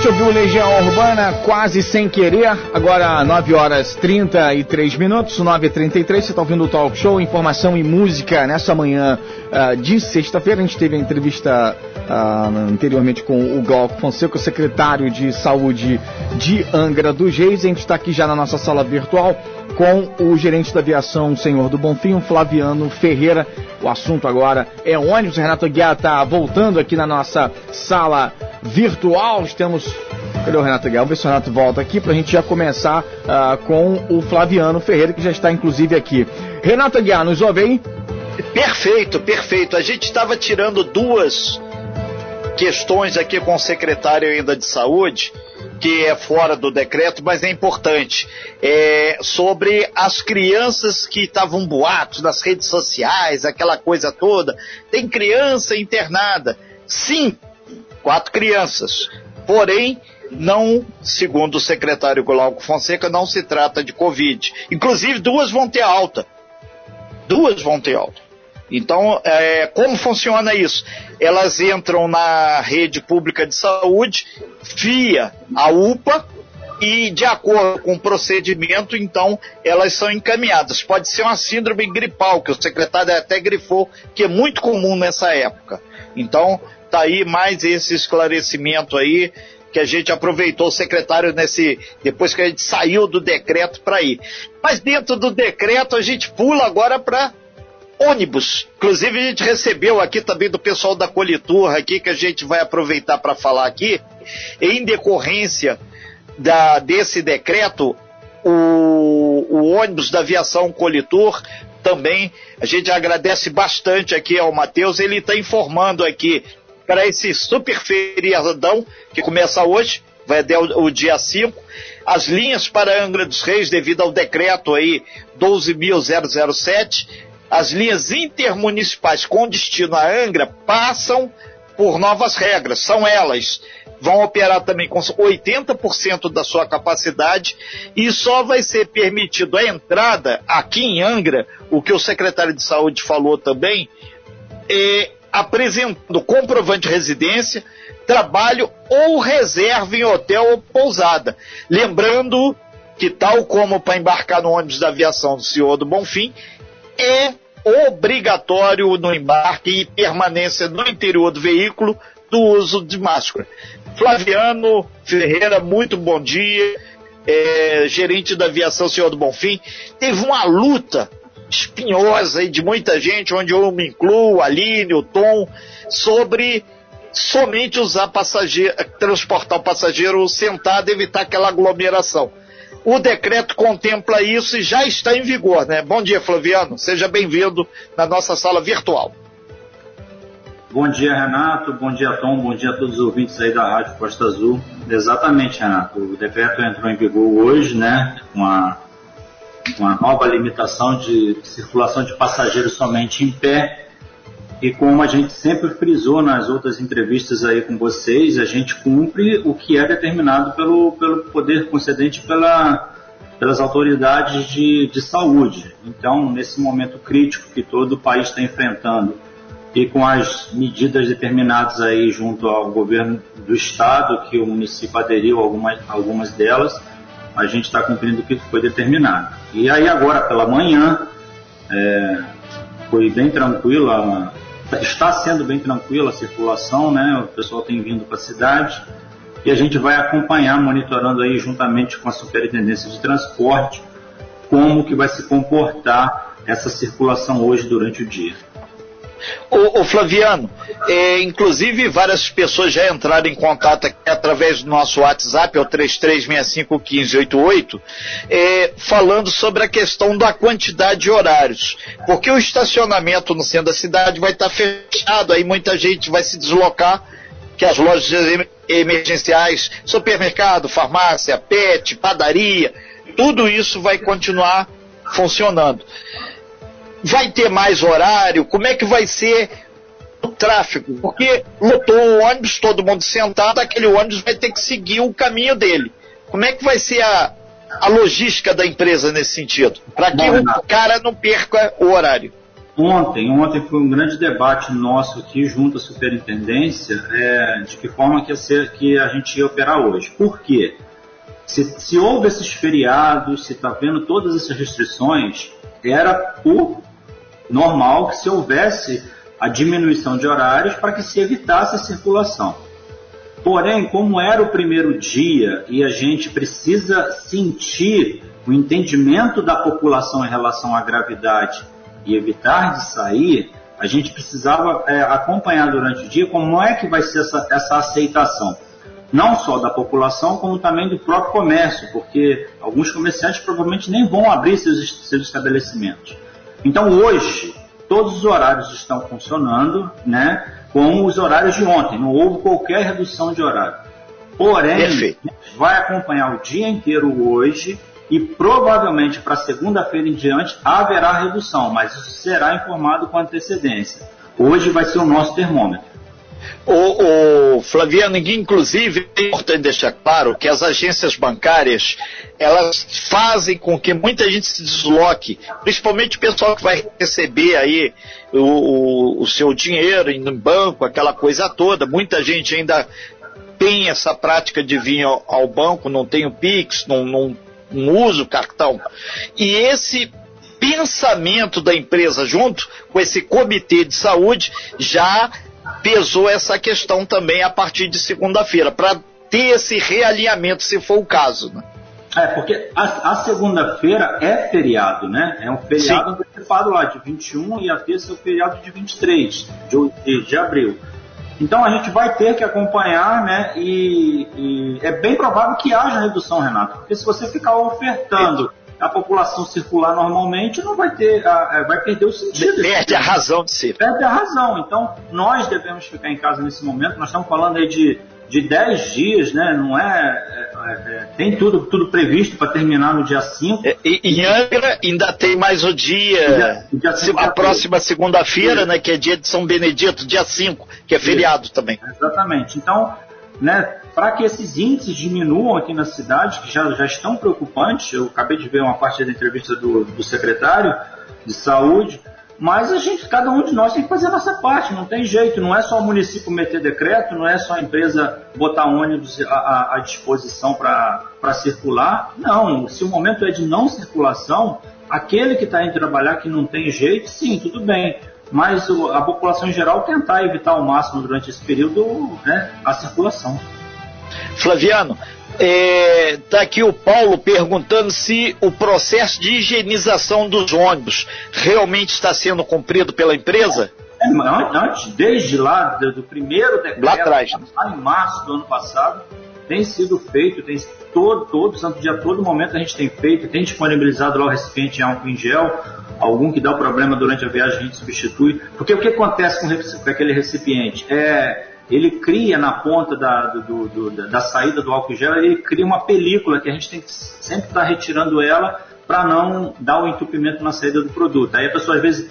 gente ouviu Legião Urbana quase sem querer, agora 9 horas 33 minutos, 9 e 33 você está ouvindo o Talk Show, informação e música nessa manhã uh, de sexta-feira. A gente teve a entrevista uh, anteriormente com o Glauco Fonseca, secretário de saúde de Angra dos Reis. A gente está aqui já na nossa sala virtual com o gerente da aviação, senhor do Bonfim, Flaviano Ferreira. O assunto agora é ônibus. Renato Guiar está voltando aqui na nossa sala virtual. Temos. Cadê o Renato Guiar? Vamos ver se o Renato volta aqui para a gente já começar uh, com o Flaviano Ferreira, que já está inclusive aqui. Renato Guiar, nos ouve aí? Perfeito, perfeito. A gente estava tirando duas questões aqui com o secretário ainda de saúde que é fora do decreto, mas é importante, é sobre as crianças que estavam boatos nas redes sociais, aquela coisa toda. Tem criança internada. Sim, quatro crianças. Porém, não, segundo o secretário Glauco Fonseca, não se trata de Covid. Inclusive, duas vão ter alta. Duas vão ter alta. Então, é, como funciona isso? Elas entram na rede pública de saúde via a UPA e, de acordo com o procedimento, então, elas são encaminhadas. Pode ser uma síndrome gripal, que o secretário até grifou, que é muito comum nessa época. Então, tá aí mais esse esclarecimento aí que a gente aproveitou o secretário nesse depois que a gente saiu do decreto para ir. Mas dentro do decreto a gente pula agora para ônibus. Inclusive a gente recebeu aqui também do pessoal da Colitur aqui que a gente vai aproveitar para falar aqui, em decorrência da, desse decreto, o, o ônibus da aviação Colitur também a gente agradece bastante aqui ao Matheus, ele está informando aqui para esse super feriadão que começa hoje, vai até o, o dia 5, as linhas para Angra dos Reis, devido ao decreto aí 12.007, as linhas intermunicipais com destino a Angra passam por novas regras. São elas. Vão operar também com 80% da sua capacidade e só vai ser permitido a entrada aqui em Angra, o que o secretário de saúde falou também, é, apresentando comprovante de residência, trabalho ou reserva em hotel ou pousada. Lembrando que, tal como para embarcar no ônibus da aviação do senhor do Bonfim, é obrigatório no embarque e permanência no interior do veículo do uso de máscara. Flaviano Ferreira, muito bom dia. É, gerente da aviação Senhor do Bonfim, teve uma luta espinhosa de muita gente, onde eu me incluo, Aline, o Tom, sobre somente usar passageiro, transportar o passageiro sentado e evitar aquela aglomeração. O decreto contempla isso e já está em vigor, né? Bom dia, Flaviano. Seja bem-vindo na nossa sala virtual. Bom dia, Renato. Bom dia, Tom. Bom dia a todos os ouvintes aí da Rádio Costa Azul. Exatamente, Renato. O decreto entrou em vigor hoje, né? Com a, uma nova limitação de circulação de passageiros somente em pé e como a gente sempre frisou nas outras entrevistas aí com vocês, a gente cumpre o que é determinado pelo, pelo poder concedente pela, pelas autoridades de, de saúde. Então, nesse momento crítico que todo o país está enfrentando e com as medidas determinadas aí junto ao governo do estado, que o município aderiu a algumas, algumas delas, a gente está cumprindo o que foi determinado. E aí agora pela manhã, é, foi bem tranquila Está sendo bem tranquila a circulação, né? O pessoal tem vindo para a cidade e a gente vai acompanhar, monitorando aí juntamente com a Superintendência de Transporte, como que vai se comportar essa circulação hoje durante o dia. O, o Flaviano, é, inclusive várias pessoas já entraram em contato aqui através do nosso WhatsApp, é o 33651588, é, falando sobre a questão da quantidade de horários. Porque o estacionamento no centro da cidade vai estar fechado, aí muita gente vai se deslocar, que as lojas emergenciais, supermercado, farmácia, pet, padaria, tudo isso vai continuar funcionando vai ter mais horário? Como é que vai ser o tráfego? Porque lotou o ônibus, todo mundo sentado, aquele ônibus vai ter que seguir o caminho dele. Como é que vai ser a, a logística da empresa nesse sentido? Para que o cara não perca o horário. Ontem, ontem foi um grande debate nosso aqui junto à superintendência é, de que forma que, ser, que a gente ia operar hoje. Por quê? Se, se houve esses feriados, se está vendo todas essas restrições, era por normal que se houvesse a diminuição de horários para que se evitasse a circulação. Porém, como era o primeiro dia e a gente precisa sentir o entendimento da população em relação à gravidade e evitar de sair, a gente precisava é, acompanhar durante o dia como é que vai ser essa, essa aceitação. Não só da população, como também do próprio comércio, porque alguns comerciantes provavelmente nem vão abrir seus, seus estabelecimentos. Então hoje, todos os horários estão funcionando, né, como os horários de ontem, não houve qualquer redução de horário. Porém, Perfeito. vai acompanhar o dia inteiro hoje e provavelmente para segunda-feira em diante haverá redução, mas isso será informado com antecedência. Hoje vai ser o nosso termômetro. O, o Flaviano, inclusive, é importante deixar claro que as agências bancárias elas fazem com que muita gente se desloque, principalmente o pessoal que vai receber aí o, o, seu dinheiro no banco, aquela coisa toda. Muita gente ainda tem essa prática de vir ao, ao banco, não tem o Pix, não, não não usa o cartão. E esse pensamento da empresa junto com esse comitê de saúde já pesou essa questão também a partir de segunda-feira, para ter esse realinhamento, se for o caso. Né? É, porque a, a segunda-feira é feriado, né? É um feriado antecipado lá, de 21 e a terça é o feriado de 23 de, de, de abril. Então a gente vai ter que acompanhar, né? E, e, é bem provável que haja redução, Renato, porque se você ficar ofertando a população circular normalmente, não vai ter, vai perder o sentido. Perde a razão de ser. Perde a razão. Então nós devemos ficar em casa nesse momento. Nós estamos falando aí de de 10 dias, né? Não é, é, é, tem tudo, tudo previsto para terminar no dia 5. É, e, em Angra ainda tem mais o dia, dia, dia a próxima segunda-feira, né? Que é dia de São Benedito, dia 5, que é feriado Isso. também. Exatamente. Então, né? Para que esses índices diminuam aqui na cidade, que já, já estão preocupantes, eu acabei de ver uma parte da entrevista do, do secretário de saúde, mas a gente, cada um de nós tem que fazer a nossa parte, não tem jeito, não é só o município meter decreto, não é só a empresa botar ônibus à, à disposição para circular. Não, se o momento é de não circulação, aquele que está indo trabalhar que não tem jeito, sim, tudo bem. Mas a população em geral tentar evitar ao máximo durante esse período né, a circulação. Flaviano, Está é, tá aqui o Paulo perguntando se o processo de higienização dos ônibus realmente está sendo cumprido pela empresa? É, antes, desde lá, do primeiro decreto, lá, atrás, né? lá em março do ano passado, tem sido feito, tem todo, todo santo dia, todo momento a gente tem feito, tem disponibilizado lá o recipiente em álcool em gel, algum que dá o problema durante a viagem a gente substitui. Porque o que acontece com, com aquele recipiente? É, ele cria na ponta da, do, do, da saída do álcool gel, ele cria uma película que a gente tem que sempre estar tá retirando ela para não dar o entupimento na saída do produto. Aí a pessoa às vezes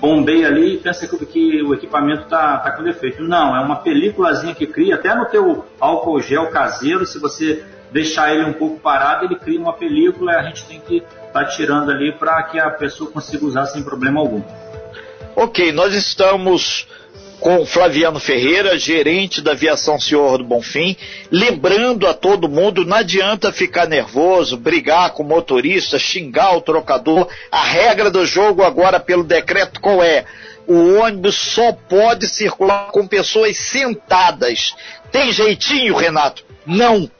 bombeia ali e pensa que, que o equipamento está tá com defeito. Não, é uma películazinha que cria, até no teu álcool gel caseiro, se você deixar ele um pouco parado, ele cria uma película e a gente tem que estar tá tirando ali para que a pessoa consiga usar sem problema algum. Ok, nós estamos com Flaviano Ferreira, gerente da aviação Senhor do Bonfim, lembrando a todo mundo, não adianta ficar nervoso, brigar com o motorista, xingar o trocador. A regra do jogo agora pelo decreto qual é? O ônibus só pode circular com pessoas sentadas. Tem jeitinho, Renato? Não,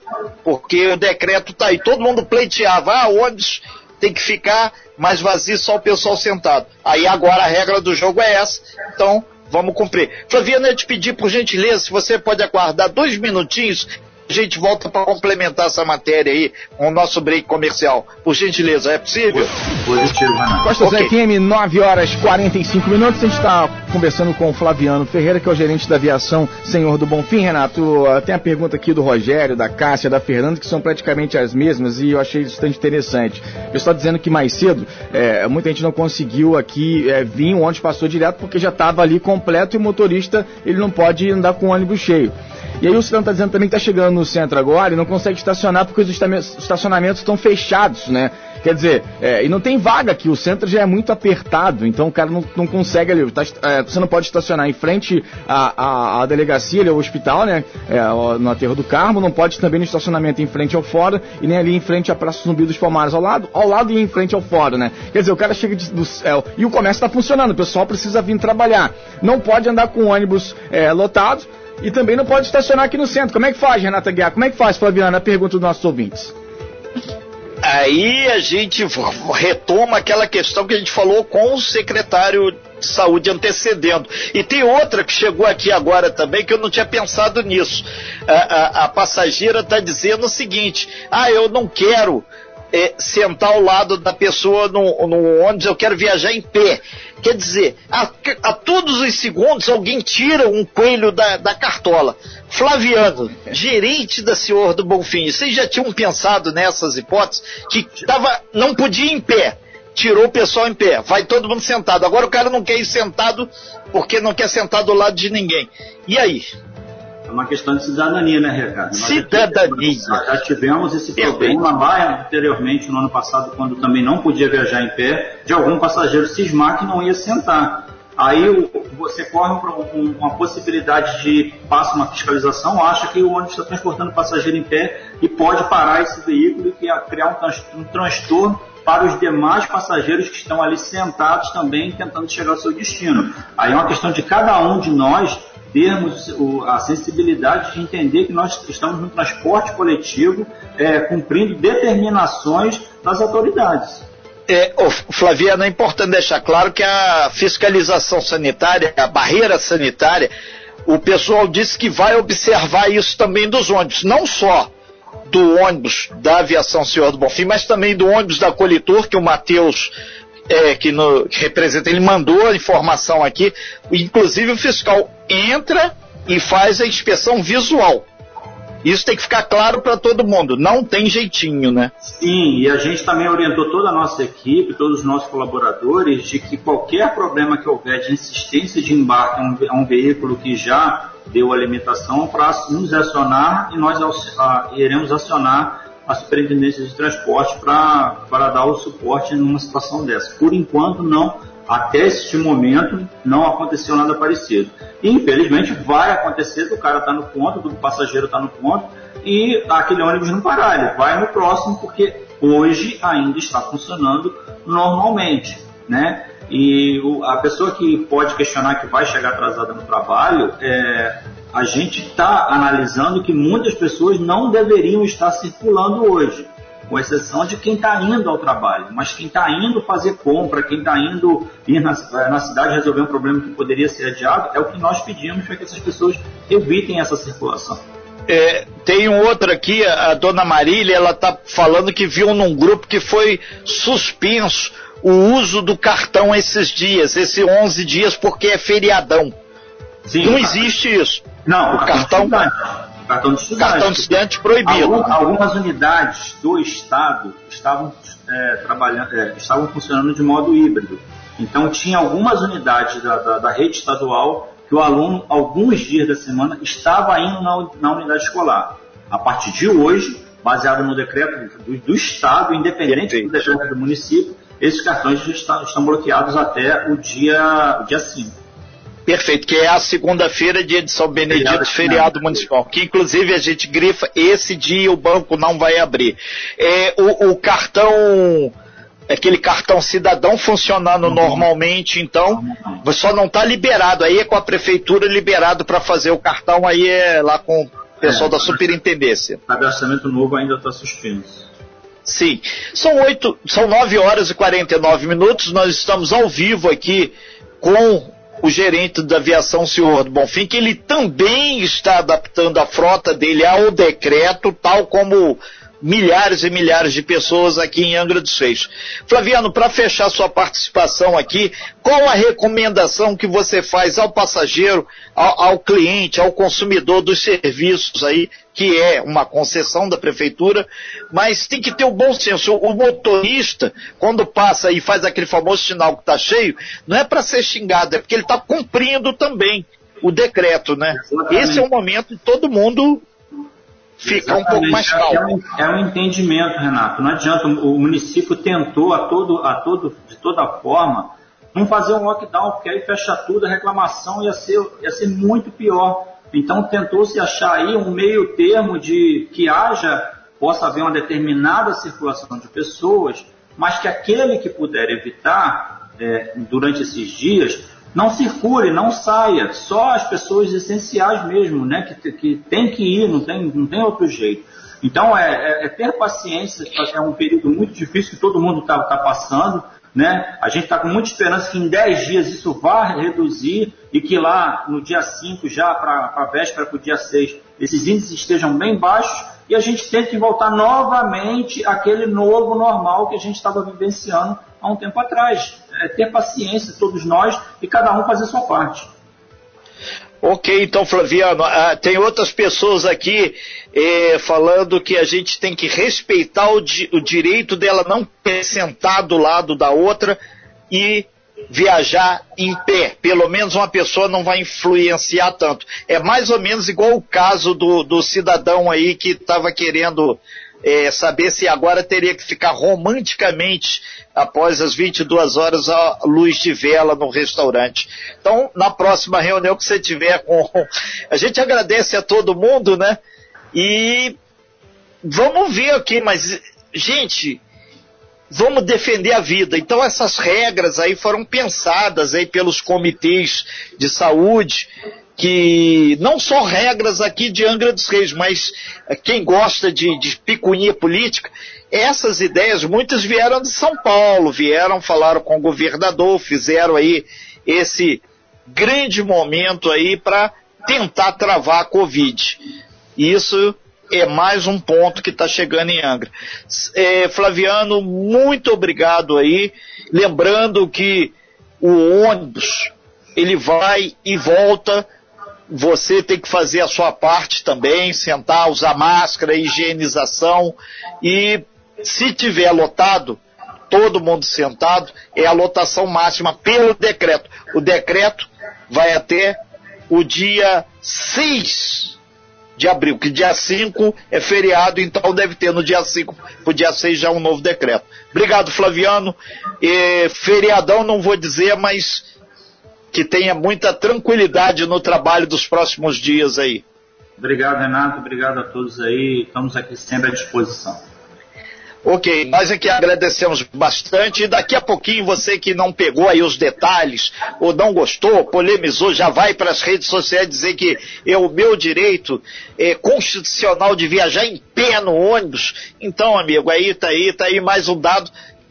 porque o decreto tá aí. Todo mundo pleiteava, ah, ônibus tem que ficar mais vazio, só o pessoal sentado. Aí agora a regra do jogo é essa. Então, vamos cumprir. Flaviana, eu te pedir por gentileza, se você pode aguardar dois minutinhos, a gente volta para complementar essa matéria aí com o nosso break comercial. Por gentileza, é possível? Positivo, Renato. Costa okay. FM, 9 horas 45 minutos. A gente está conversando com o Flaviano Ferreira, que é o gerente da aviação Senhor do Bonfim. Renato, tem a pergunta aqui do Rogério, da Cássia, da Fernanda, que são praticamente as mesmas e eu achei bastante interessante. Eu estou dizendo que mais cedo, é, muita gente não conseguiu aqui é, vir, o ônibus passou direto porque já estava ali completo e o motorista ele não pode andar com o ônibus cheio. E aí o cidadão está dizendo também que está chegando no centro agora e não consegue estacionar porque os estacionamentos estão fechados, né? Quer dizer, é, e não tem vaga aqui, o centro já é muito apertado, então o cara não, não consegue ali. Tá, é, você não pode estacionar em frente à, à, à delegacia, ali, ao hospital, né? É, no aterro do Carmo, não pode também no estacionamento em frente ao fora e nem ali em frente à Praça Zumbi dos Palmares, ao lado, ao lado e em frente ao fora, né? Quer dizer, o cara chega de, do e o comércio está funcionando, o pessoal precisa vir trabalhar. Não pode andar com ônibus é, lotado e também não pode estacionar aqui no centro. Como é que faz, Renata Guiar? Como é que faz, Flaviana? Pergunta dos nossos ouvintes. Aí a gente retoma aquela questão que a gente falou com o secretário de saúde antecedendo. E tem outra que chegou aqui agora também, que eu não tinha pensado nisso. A, a, a passageira está dizendo o seguinte: ah, eu não quero é, sentar ao lado da pessoa no, no ônibus, eu quero viajar em pé. Quer dizer, a, a todos os segundos alguém tira um coelho da, da cartola. Flaviano, gerente da Senhor do Bonfim, vocês já tinham pensado nessas hipóteses? Que tava, não podia ir em pé, tirou o pessoal em pé, vai todo mundo sentado. Agora o cara não quer ir sentado porque não quer sentar do lado de ninguém. E aí? É uma questão de cidadania, né, Ricardo? Cidadania. Nós já tivemos esse problema lá anteriormente, no ano passado, quando também não podia viajar em pé, de algum passageiro cismar que não ia sentar. Aí você corre para uma possibilidade de passa uma fiscalização, acha que o ônibus está transportando passageiro em pé e pode parar esse veículo e criar um, transtorno para os demais passageiros que estão ali sentados também tentando chegar ao seu destino. Aí é uma questão de cada um de nós termos a sensibilidade de entender que nós estamos no transporte coletivo é, cumprindo determinações das autoridades. É, Flaviana, é importante deixar claro que a fiscalização sanitária, a barreira sanitária, o pessoal disse que vai observar isso também dos ônibus, não só do ônibus da aviação Senhor do Bonfim, mas também do ônibus da Colitor, que o Matheus é, que, que representa, ele mandou a informação aqui, inclusive o fiscal entra e faz a inspeção visual. Isso tem que ficar claro para todo mundo, não tem jeitinho, né? Sim, e a gente também orientou toda a nossa equipe, todos os nossos colaboradores, de que qualquer problema que houver de insistência de embarque a um, veículo que já deu a limitação, para nos acionar e nós iremos acionar a Superintendência de Transporte para dar o suporte numa situação dessa. Por enquanto, não. Até este momento, não aconteceu nada parecido. E, infelizmente, vai acontecer do cara tá no ponto, do passageiro tá no ponto, e aquele ônibus não parar. Ele vai no próximo, porque hoje ainda está funcionando normalmente. Né? E a pessoa que pode questionar que vai chegar atrasada no trabalho, é, a gente está analisando que muitas pessoas não deveriam estar circulando hoje, com exceção de quem está indo ao trabalho. Mas quem está indo fazer compra, quem está indo ir na, na, cidade resolver um problema que poderia ser adiado, é o que nós pedimos para que essas pessoas evitem essa circulação. É, tem um outro aqui, a dona Marília, ela está falando que viu num grupo que foi suspenso o uso do cartão esses dias, esses 11 dias, porque é feriadão. Sim, não existe isso. Não, o cartão, cartão de estudante. Cartão de estudante proibido. algumas unidades do Estado estavam é, trabalhando, é, estavam funcionando de modo híbrido. Então tinha algumas unidades da, da, da, rede estadual que o aluno, alguns dias da semana, estava indo na, na unidade escolar. A partir de hoje, baseado no decreto do, do Estado, independente do decreto do município, esses cartões estão, estão bloqueados até o dia, o dia 5. Perfeito, que é a segunda-feira, dia de São Benedito, feriado, feriado municipal. Que inclusive a gente grifa, esse dia o banco não vai abrir. É, o, o cartão aquele cartão cidadão funcionando uhum. normalmente, então só não está liberado. Aí é com a prefeitura liberado para fazer o cartão, aí é lá com o pessoal é, da superintendência. O cadastramento novo ainda está suspenso. Sim. São oito, são nove horas e 49 minutos. Nós estamos ao vivo aqui com o gerente da aviação, senhor Bonfim, que ele também está adaptando a frota dele ao decreto, tal como milhares e milhares de pessoas aqui em Angra dos Reis. Flaviano, para fechar sua participação aqui, qual a recomendação que você faz ao passageiro, ao, ao, cliente, ao consumidor dos serviços aí, que é uma concessão da prefeitura, mas tem que ter o bom senso. O motorista, quando passa e faz aquele famoso sinal que está cheio, não é para ser xingado, é porque ele está cumprindo também o decreto, né? Exatamente. Esse é o momento de todo mundo fica um pouco mais calmo. É um, é um, entendimento, Renato. Não adianta, o município tentou a todo, a todo, de toda forma não fazer um lockdown, porque aí fecha tudo, a reclamação ia ser, ia ser muito pior. Então tentou-se achar aí um meio termo de que haja, possa haver uma determinada circulação de pessoas, mas que aquele que puder evitar é, durante esses dias não circule, não saia, só as pessoas essenciais mesmo, né, que, que tem que ir, não tem, não tem outro jeito. Então é, é, é ter paciência, é um período muito difícil que todo mundo está tá passando, né? A gente está com muita esperança que em 10 dias isso vá reduzir e que lá no dia 5, já para a véspera para o dia 6, esses índices estejam bem baixos e a gente tem que voltar novamente àquele novo normal que a gente estava vivenciando há um tempo atrás. É ter paciência, todos nós, e cada um fazer sua parte. Ok, então, Flaviano, ah, tem outras pessoas aqui eh, falando que a gente tem que respeitar o, di o direito dela não sentar do lado da outra e viajar em pé. Pelo menos uma pessoa não vai influenciar tanto. É mais ou menos igual o caso do, do cidadão aí que estava querendo é, saber se agora teria que ficar romanticamente após as 22 horas a luz de vela no restaurante. Então, na próxima reunião que você tiver com. A gente agradece a todo mundo, né? E vamos ver aqui, mas, gente, vamos defender a vida. Então essas regras aí foram pensadas aí pelos comitês de saúde, que não só regras aqui de Angra dos Reis, mas eh, quem gosta de, de picuinha política, essas ideias, muitas vieram de São Paulo, vieram, falaram com o governador, fizeram aí esse grande momento aí para tentar travar a Covid. Isso é mais um ponto que está chegando em Angra. É, Flaviano, muito obrigado aí. Lembrando que o ônibus ele vai e volta. Você tem que fazer a sua parte também, sentar, usar máscara, higienização e se tiver lotado, todo mundo sentado, é a lotação máxima pelo decreto. O decreto vai até o dia 6 de abril, que dia 5 é feriado, então deve ter no dia 5 para o dia 6 já um novo decreto. Obrigado, Flaviano. E, feriadão não vou dizer, mas que tenha muita tranquilidade no trabalho dos próximos dias aí. Obrigado, Renato. Obrigado a todos aí. Estamos aqui sempre à disposição. Ok, nós aqui agradecemos bastante. E daqui a pouquinho, você que não pegou aí os detalhes, ou não gostou, polemizou, já vai para as redes sociais dizer que é o meu direito é, constitucional de viajar em pé no ônibus. Então, amigo, aí tá aí, tá aí mais um dado.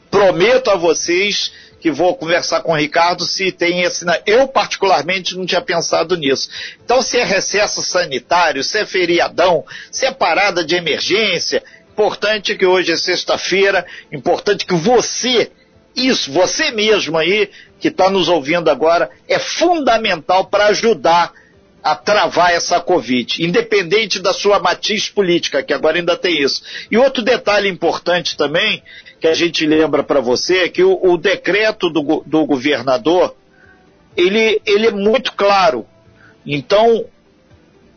Prometo a vocês que vou conversar com o Ricardo se tem esse. Eu, particularmente, não tinha pensado nisso. Então, se é recesso sanitário, se é feriadão, se é parada de emergência Importante que hoje é sexta-feira, importante que você, isso, você mesmo aí, que está nos ouvindo agora, é fundamental para ajudar a travar essa Covid, independente da sua matiz política, que agora ainda tem isso. E outro detalhe importante também, que a gente lembra para você, é que o, o decreto do, do governador, ele, ele é muito claro. Então,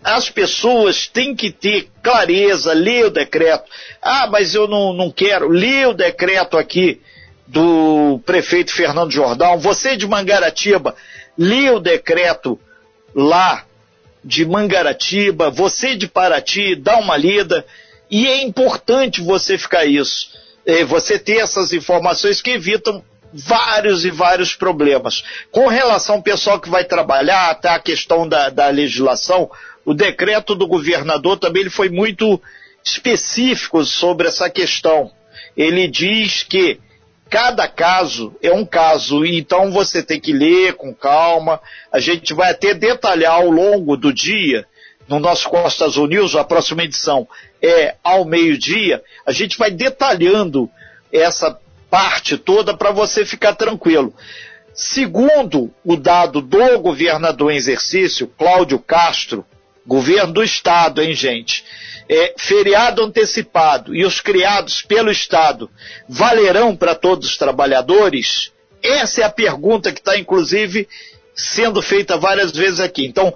as pessoas têm que ter clareza, ler o decreto. Ah, mas eu não, não quero. Lê o decreto aqui do prefeito Fernando Jordão. Você de Mangaratiba, lê o decreto lá de Mangaratiba. Você de Paraty, dá uma lida. E é importante você ficar isso. Você ter essas informações que evitam vários e vários problemas. Com relação ao pessoal que vai trabalhar, até a questão da, da legislação, o decreto do governador também ele foi muito específico sobre essa questão. Ele diz que cada caso é um caso, então você tem que ler com calma. A gente vai até detalhar ao longo do dia, no nosso Costa Azul News, a próxima edição é ao meio-dia, a gente vai detalhando essa parte toda para você ficar tranquilo. Segundo o dado do governador em exercício, Cláudio Castro, governo do Estado, hein, gente? É, feriado antecipado e os criados pelo Estado valerão para todos os trabalhadores? Essa é a pergunta que está, inclusive, sendo feita várias vezes aqui. Então,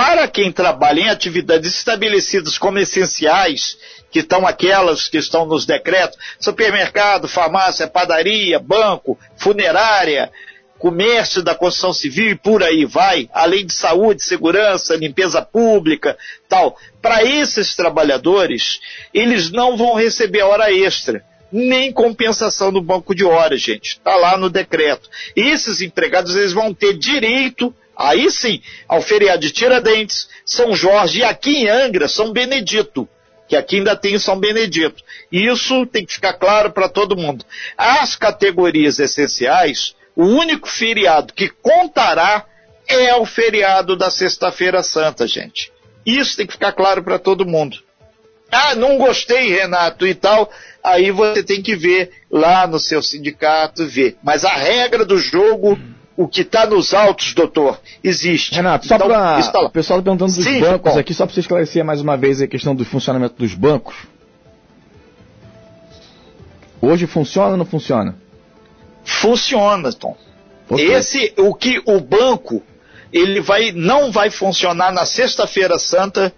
para quem trabalha em atividades estabelecidas como essenciais, que estão aquelas que estão nos decretos, supermercado, farmácia, padaria, banco, funerária, comércio da construção civil e por aí vai, além de saúde, segurança, limpeza pública, tal. Para esses trabalhadores, eles não vão receber hora extra, nem compensação no banco de horas, gente. Está lá no decreto. Esses empregados, eles vão ter direito, aí sim, ao feriado de Tiradentes, São Jorge e aqui em Angra, São Benedito que aqui ainda tem São Benedito. Isso tem que ficar claro para todo mundo. As categorias essenciais, o único feriado que contará é o feriado da Sexta-feira Santa, gente. Isso tem que ficar claro para todo mundo. Ah, não gostei, Renato, e tal. Aí você tem que ver lá no seu sindicato, ver. Mas a regra do jogo, o que está nos autos, doutor, existe. Renato, só então, para. Tá o pessoal tá perguntando dos Sim, bancos aqui, só para você esclarecer mais uma vez a questão do funcionamento dos bancos. Hoje funciona ou não funciona? Funciona, Tom. Okay. Esse, o que o banco, ele vai, não vai funcionar na sexta-feira santa,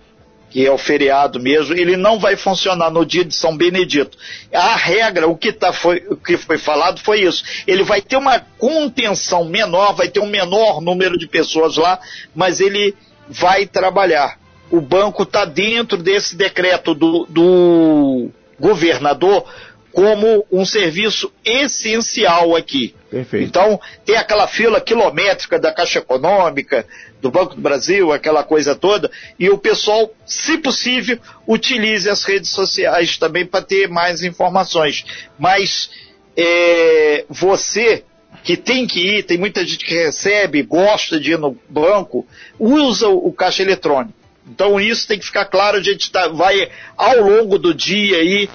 que é o feriado mesmo, ele não vai funcionar no dia de São Benedito. A regra, o que, tá, foi, o que foi falado foi isso. Ele vai ter uma contenção menor, vai ter um menor número de pessoas lá, mas ele vai trabalhar. O banco está dentro desse decreto do, do governador como um serviço essencial aqui. Perfeito. Então, tem aquela fila quilométrica da Caixa Econômica, do Banco do Brasil, aquela coisa toda, e o pessoal, se possível, utilize as redes sociais também para ter mais informações. Mas é, você que tem que ir, tem muita gente que recebe, gosta de ir no banco, usa o caixa eletrônico. Então isso tem que ficar claro, a gente tá, vai ao longo do dia aí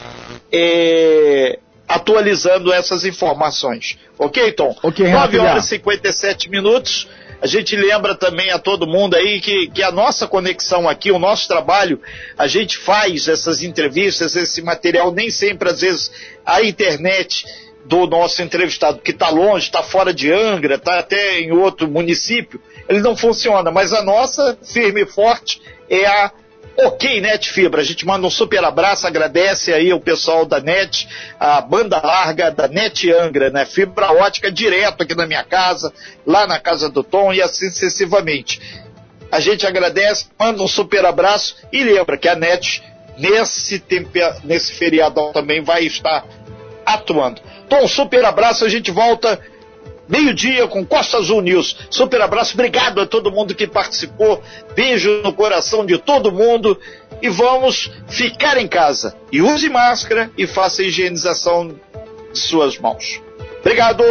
é, atualizando essas informações. Ok, Tom? Ok, 9 horas e 57 minutos. A gente lembra também a todo mundo aí que, que a nossa conexão aqui, o nosso trabalho, a gente faz essas entrevistas, esse material, nem sempre, às vezes, a internet do nosso entrevistado, que está longe, está fora de Angra, está até em outro município, ele não funciona, mas a nossa, firme e forte, é a Ok, Net Fibra. A gente manda um super abraço, agradece aí o pessoal da Net, a banda larga da Net Angra, né? Fibra ótica direto aqui na minha casa, lá na casa do Tom e assim sucessivamente. A gente agradece, manda um super abraço e lembra que a Net, nesse, nesse feriadão também, vai estar atuando. Tom, super abraço, a gente volta meio-dia com Costa Azul News. Super abraço, obrigado a todo mundo que participou. Beijo no coração de todo mundo e vamos ficar em casa. E use máscara e faça a higienização de suas mãos. Obrigado!